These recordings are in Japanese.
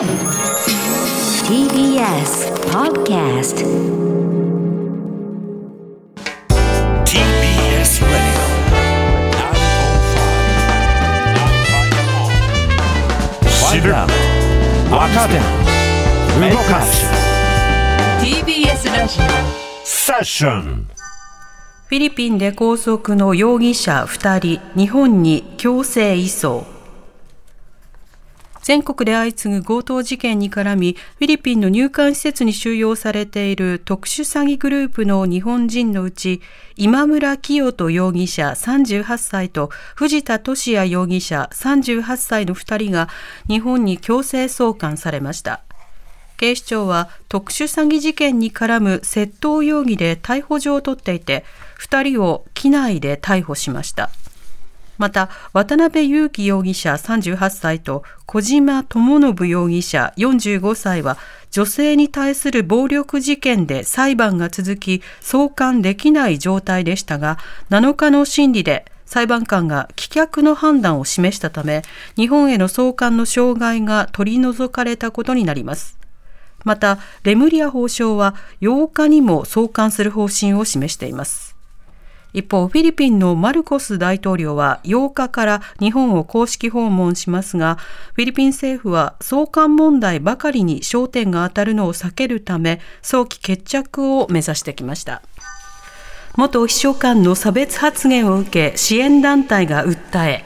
TBS Podcast TBS Radio. 知る若手動かす TBS ラジセッションフィリピンで拘束の容疑者2人、日本に強制移送。全国で相次ぐ強盗事件に絡み、フィリピンの入管施設に収容されている特殊詐欺グループの日本人のうち、今村清人容疑者38歳と藤田聖也容疑者38歳の2人が日本に強制送還されました。警視庁は特殊詐欺事件に絡む窃盗容疑で逮捕状を取っていて、2人を機内で逮捕しました。また、渡辺裕樹容疑者38歳と小島智信容疑者45歳は、女性に対する暴力事件で裁判が続き、送還できない状態でしたが、7日の審理で裁判官が棄却の判断を示したため、日本への送還の障害が取り除かれたことになります。また、レムリア法相は8日にも送還する方針を示しています。一方、フィリピンのマルコス大統領は8日から日本を公式訪問しますが、フィリピン政府は送還問題ばかりに焦点が当たるのを避けるため、早期決着を目指してきました。元秘書官の差別発言を受け、支援団体が訴え、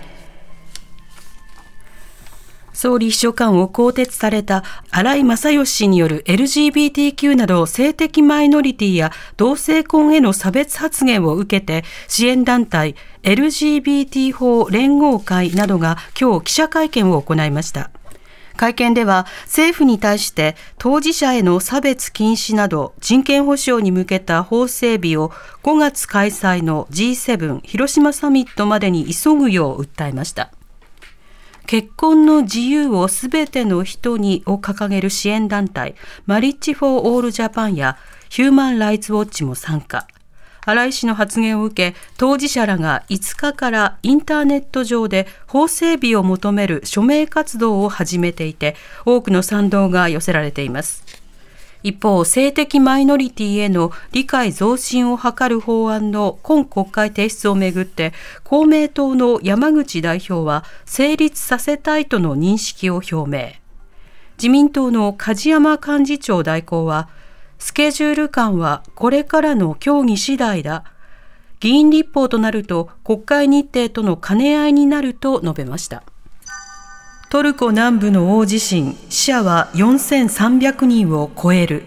総理秘書官を更迭された荒井正義氏による LGBTQ など性的マイノリティや同性婚への差別発言を受けて支援団体 LGBT 法連合会などが今日記者会見を行いました。会見では政府に対して当事者への差別禁止など人権保障に向けた法整備を5月開催の G7 広島サミットまでに急ぐよう訴えました。結婚の自由をすべての人にを掲げる支援団体、マリッジ・フォー・オール・ジャパンやヒューマン・ライツ・ウォッチも参加。新井氏の発言を受け、当事者らが5日からインターネット上で法整備を求める署名活動を始めていて、多くの賛同が寄せられています。一方、性的マイノリティへの理解増進を図る法案の今国会提出をめぐって、公明党の山口代表は成立させたいとの認識を表明。自民党の梶山幹事長代行は、スケジュール感はこれからの協議次第だ。議員立法となると国会日程との兼ね合いになると述べました。トルコ南部の大地震、死者は4300人を超える。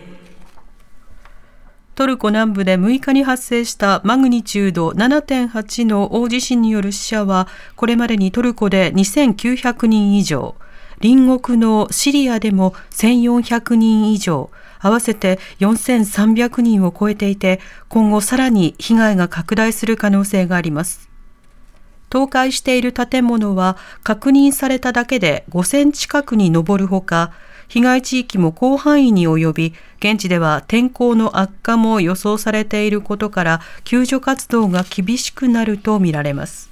トルコ南部で6日に発生したマグニチュード7.8の大地震による死者は、これまでにトルコで2900人以上、隣国のシリアでも1400人以上、合わせて4300人を超えていて、今後さらに被害が拡大する可能性があります。倒壊している建物は確認されただけで5000近くに上るほか、被害地域も広範囲に及び、現地では天候の悪化も予想されていることから、救助活動が厳しくなるとみられます。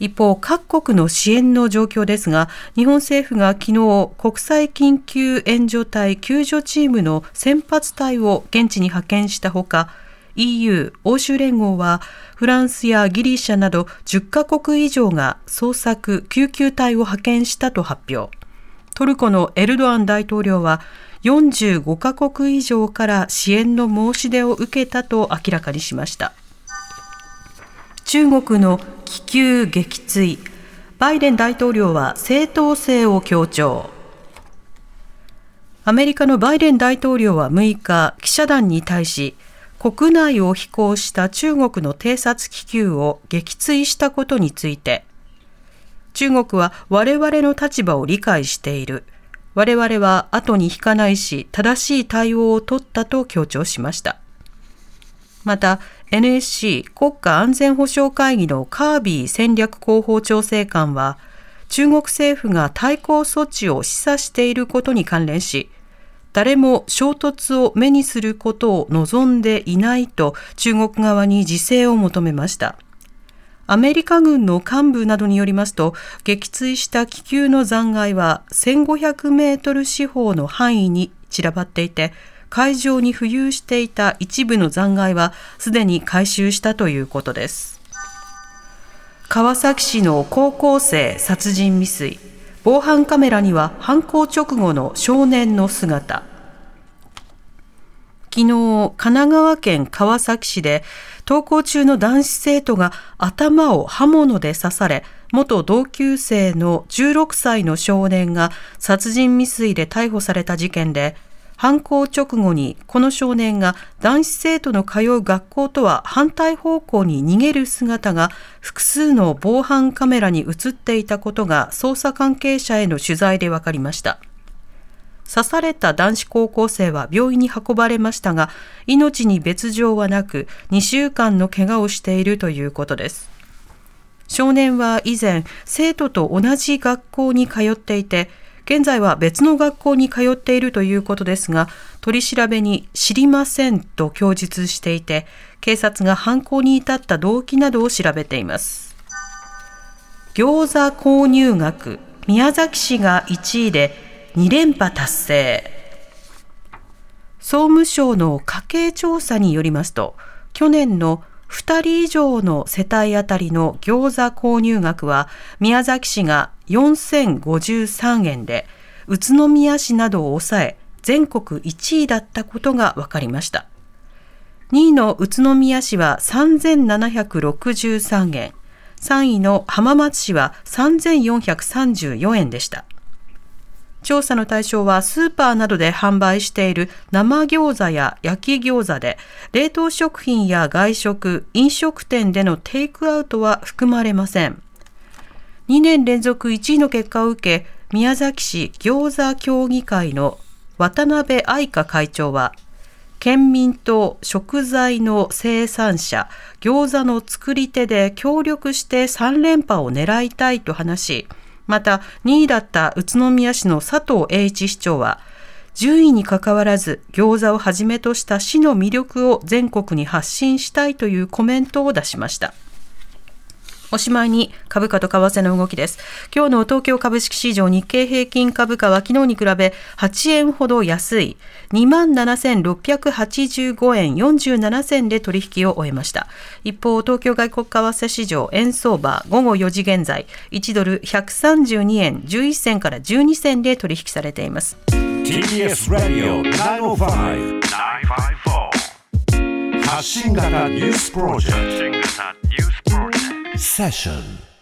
一方、各国の支援の状況ですが、日本政府が昨日、国際緊急援助隊救助チームの先発隊を現地に派遣したほか、EU= 欧州連合はフランスやギリシャなど10カ国以上が捜索・救急隊を派遣したと発表。トルコのエルドアン大統領は45カ国以上から支援の申し出を受けたと明らかにしました。中国の気球撃墜。バイデン大統領は正当性を強調。アメリカのバイデン大統領は6日、記者団に対し、国内を飛行した中国の偵察気球を撃墜したことについて、中国は我々の立場を理解している。我々は後に引かないし、正しい対応を取ったと強調しました。また、NSC 国家安全保障会議のカービー戦略広報調整官は、中国政府が対抗措置を示唆していることに関連し、誰も衝突を目にすることを望んでいないと中国側に自制を求めました。アメリカ軍の幹部などによりますと、撃墜した気球の残骸は1500メートル四方の範囲に散らばっていて、海上に浮遊していた一部の残骸はすでに回収したということです。川崎市の高校生殺人未遂。防犯カメラには犯行直後の少年の姿。昨日、神奈川県川崎市で登校中の男子生徒が頭を刃物で刺され、元同級生の16歳の少年が殺人未遂で逮捕された事件で、犯行直後にこの少年が男子生徒の通う学校とは反対方向に逃げる姿が複数の防犯カメラに映っていたことが捜査関係者への取材で分かりました。刺された男子高校生は病院に運ばれましたが、命に別状はなく、2週間の怪我をしているということです。少年は以前、生徒と同じ学校に通っていて、現在は別の学校に通っているということですが、取り調べに知りませんと供述していて、警察が犯行に至った動機などを調べています。餃子購入額、宮崎市が1位で2連覇達成。総務省の家計調査によりますと、去年の2人以上の世帯あたりの餃子購入額は宮崎市が4053円で、宇都宮市などを抑え、全国1位だったことが分かりました。2位の宇都宮市は3763円、3位の浜松市は3434円でした。調査の対象はスーパーなどで販売している生餃子や焼き餃子で、冷凍食品や外食、飲食店でのテイクアウトは含まれません。2年連続1位の結果を受け、宮崎市餃子協議会の渡辺愛香会長は、県民と食材の生産者、餃子の作り手で協力して3連覇を狙いたいと話し、また2位だった宇都宮市の佐藤栄一市長は、順位にかかわらず餃子をはじめとした市の魅力を全国に発信したいというコメントを出しました。おしまいに株価と為替の動きです。今日の東京株式市場日経平均株価は昨日に比べ8円ほど安い27,685円47銭で取引を終えました。一方、東京外国為替市場円相場午後4時現在1ドル132円11銭から12銭で取引されています。TBS ラディオ905-954発信型ニュースプロジェクト Session.